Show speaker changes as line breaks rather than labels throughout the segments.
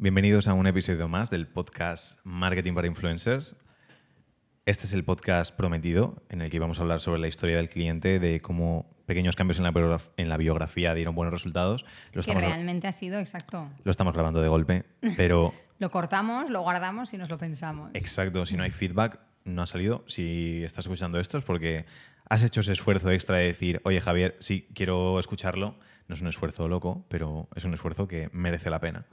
Bienvenidos a un episodio más del podcast Marketing para Influencers. Este es el podcast prometido en el que vamos a hablar sobre la historia del cliente, de cómo pequeños cambios en la, biograf- en la biografía dieron buenos resultados. Lo
Que realmente ha sido exacto.
lo estamos grabando de golpe, pero
Lo cortamos, lo guardamos y nos lo pensamos.
exacto, si no hay feedback, no ha salido. Si estás escuchando esto es porque has hecho ese esfuerzo extra de decir, oye Javier, sí, quiero escucharlo. No es un esfuerzo loco, pero es un esfuerzo que merece la pena.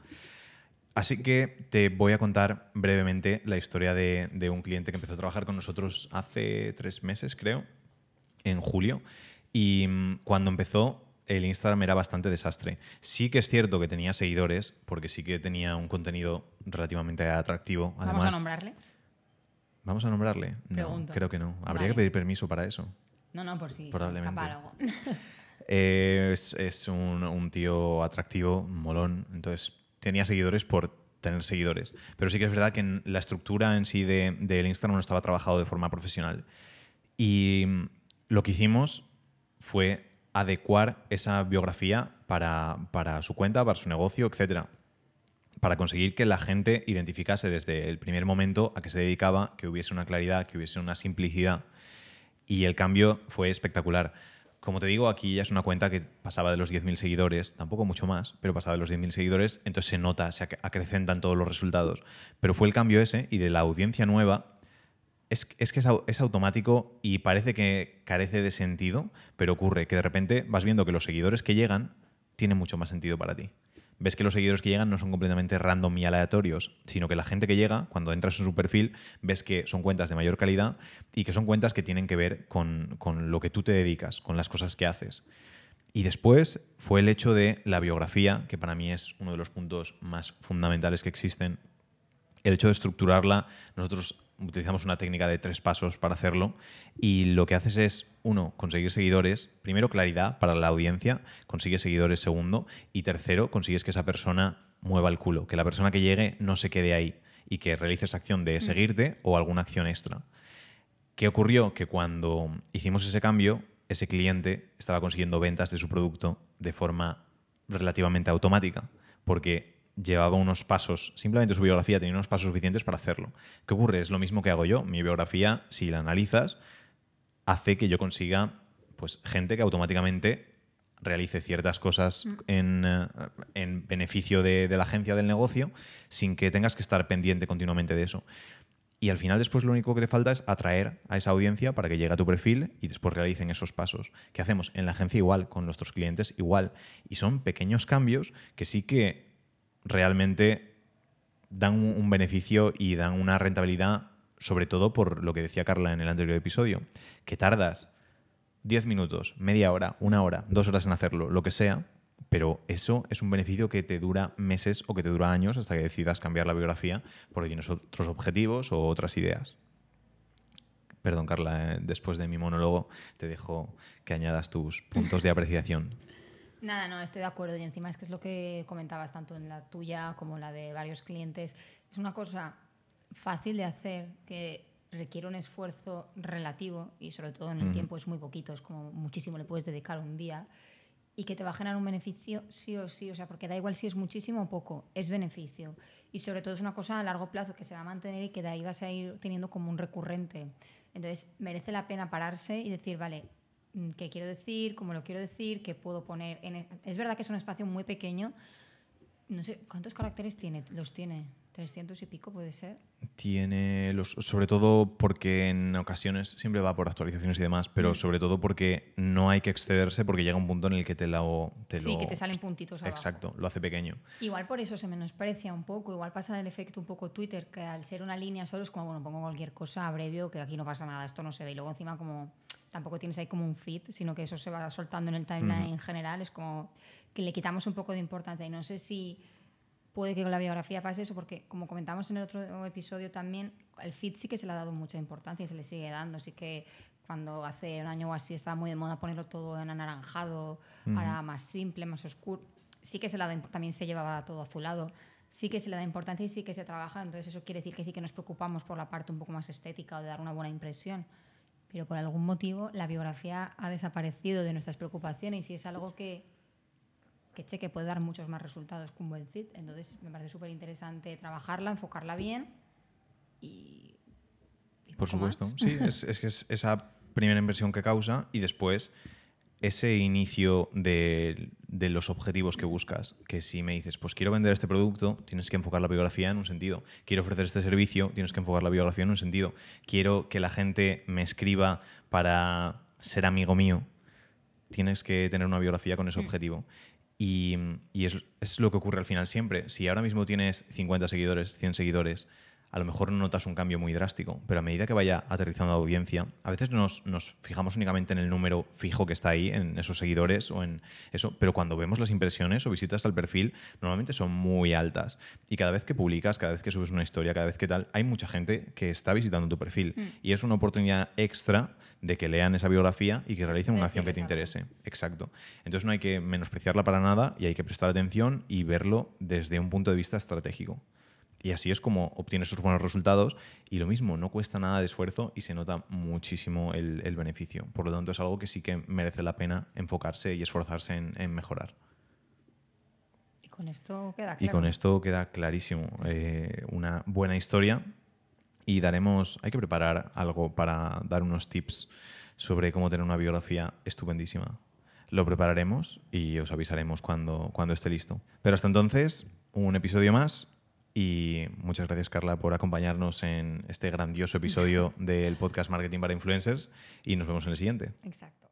Así que te voy a contar brevemente la historia de, de un cliente que empezó a trabajar con nosotros hace tres meses, creo, en julio. Y mm, cuando empezó, el Instagram era bastante desastre. Sí que es cierto que tenía seguidores, porque sí que tenía un contenido relativamente atractivo.
Vamos
Además,
a nombrarle.
¿Vamos a nombrarle? No, creo que no. Habría
Vale.
que pedir permiso para eso.
No, no, por si me
Probablemente. es un, un tío atractivo, molón. Entonces, tenía seguidores por tener seguidores. Pero sí que es verdad que la estructura en sí de- del Instagram no estaba trabajado de forma profesional. Y mm, lo que hicimos fue adecuar esa biografía para, para su cuenta, para su negocio, etcétera para conseguir que la gente identificase desde el primer momento a qué se dedicaba, que hubiese una claridad, que hubiese una simplicidad. Y el cambio fue espectacular. Como te digo, aquí ya es una cuenta que pasaba de los 10.000 seguidores, tampoco mucho más, pero pasaba de los 10.000 seguidores, entonces se nota, se ac- acrecentan todos los resultados. Pero fue el cambio ese y de la audiencia nueva, es, que es automático y parece que carece de sentido, pero ocurre que de repente vas viendo que los seguidores que llegan tienen mucho más sentido para ti. Ves que los seguidores que llegan no son completamente random y aleatorios, sino que la gente que llega, cuando entras en su perfil, ves que son cuentas de mayor calidad y que son cuentas que tienen que ver con, con lo que tú te dedicas, con las cosas que haces. Y después fue el hecho de la biografía, que para mí es uno de los puntos más fundamentales que existen el hecho de estructurarla, nosotros utilizamos una técnica de tres pasos para hacerlo y lo que haces es, uno, conseguir seguidores, primero claridad para la audiencia, consigues seguidores segundo y tercero, consigues que esa persona mueva el culo, que la persona que llegue no se quede ahí y que realice esa acción de seguirte o alguna acción extra. ¿Qué ocurrió? Que cuando hicimos ese cambio, ese cliente estaba consiguiendo ventas de su producto de forma relativamente automática, porque llevaba unos pasos, simplemente su biografía tenía unos pasos suficientes para hacerlo. ¿Qué ocurre? Es lo mismo que hago yo. Mi biografía, si la analizas, hace que yo consiga pues, gente que automáticamente realice ciertas cosas en, eh, en beneficio de, de la agencia del negocio sin que tengas que estar pendiente continuamente de eso. Y al final después lo único que te falta es atraer a esa audiencia para que llegue a tu perfil y después realicen esos pasos. ¿Qué hacemos? En la agencia igual, con nuestros clientes igual. Y son pequeños cambios que sí que realmente dan un beneficio y dan una rentabilidad, sobre todo por lo que decía Carla en el anterior episodio, que tardas 10 minutos, media hora, una hora, dos horas en hacerlo, lo que sea, pero eso es un beneficio que te dura meses o que te dura años hasta que decidas cambiar la biografía porque tienes otros objetivos o otras ideas. Perdón, Carla, eh, después de mi monólogo te dejo que añadas tus puntos de apreciación.
Nada, no, estoy de acuerdo. Y encima es que es lo que comentabas tanto en la tuya como en la de varios clientes. Es una cosa fácil de hacer que requiere un esfuerzo relativo y sobre todo en el tiempo es muy poquito, es como muchísimo le puedes dedicar un día y que te va a generar un beneficio sí o sí, o sea, porque da igual si es muchísimo o poco, es beneficio. Y sobre todo es una cosa a largo plazo que se va a mantener y que de ahí vas a ir teniendo como un recurrente. Entonces merece la pena pararse y decir, vale, qué quiero decir, cómo lo quiero decir, qué puedo poner. En es, es verdad que es un espacio muy pequeño. No sé, ¿cuántos caracteres tiene? Los tiene. 300 y pico puede ser.
Tiene los, sobre todo porque en ocasiones siempre va por actualizaciones y demás, pero
Mm.
sobre todo porque no hay que excederse porque llega un punto en el que te lo. Te
sí,
lo-
que te salen puntitos abajo.
Exacto, lo hace pequeño.
Igual por eso se menosprecia un poco, igual pasa el efecto un poco Twitter, que al ser una línea solo es como, bueno, pongo cualquier cosa, abrevio, que aquí no pasa nada, esto no se ve. Y luego encima como tampoco tienes ahí como un feed, sino que eso se va soltando en el timeline en general, es como que le quitamos un poco de importancia. Y no sé si puede que con la biografía pase eso, porque como comentamos en el otro episodio también, el feed sí que se le ha dado mucha importancia y se le sigue dando, sí que cuando hace un año o así estaba muy de moda ponerlo todo en anaranjado, ahora más simple, más oscuro, sí que se dado, también se llevaba todo azulado, sí que se le da importancia y sí que se trabaja, entonces eso quiere decir que sí que nos preocupamos por la parte un poco más estética o de dar una buena impresión. Pero por algún motivo la biografía ha desaparecido de nuestras preocupaciones y es algo que que cheque puede dar muchos más resultados que un buen feed. Entonces me parece súper interesante trabajarla, enfocarla bien y... y
Por
más.
supuesto. Sí, es, es que es esa primera inversión que causa y después ese inicio de, de los objetivos que buscas. Que si me dices, pues quiero vender este producto, tienes que enfocar la biografía en un sentido. Quiero ofrecer este servicio, tienes que enfocar la biografía en un sentido. Quiero que la gente me escriba para ser amigo mío, tienes que tener una biografía con ese objetivo. Y, y es, es lo que ocurre al final siempre. Si ahora mismo tienes 50 seguidores, 100 seguidores, a lo mejor no notas un cambio muy drástico, pero a medida que vaya aterrizando la audiencia, a veces nos, nos fijamos únicamente en el número fijo que está ahí, en esos seguidores o en eso, pero cuando vemos las impresiones o visitas al perfil, normalmente son muy altas. Y cada vez que publicas, cada vez que subes una historia, cada vez que tal, hay mucha gente que está visitando tu perfil. Y es una oportunidad extra de que lean esa biografía y que realicen una acción que te interese. Exacto. Entonces no hay que menospreciarla para nada y hay que prestar atención y verlo desde un punto de vista estratégico. Y así es como obtienes esos buenos resultados y lo mismo, no cuesta nada de esfuerzo y se nota muchísimo el, el beneficio. Por lo tanto, es algo que sí que merece la pena enfocarse y esforzarse en, en mejorar.
Y con esto queda claro.
Y con esto queda clarísimo. eh, una buena historia y daremos, hay que preparar algo para dar unos tips sobre cómo tener una biografía estupendísima. Lo prepararemos y os avisaremos cuando, cuando esté listo. Pero hasta entonces, un episodio más y muchas gracias Carla por acompañarnos en este grandioso episodio del podcast Marketing para Influencers y nos vemos en el siguiente.
Exacto.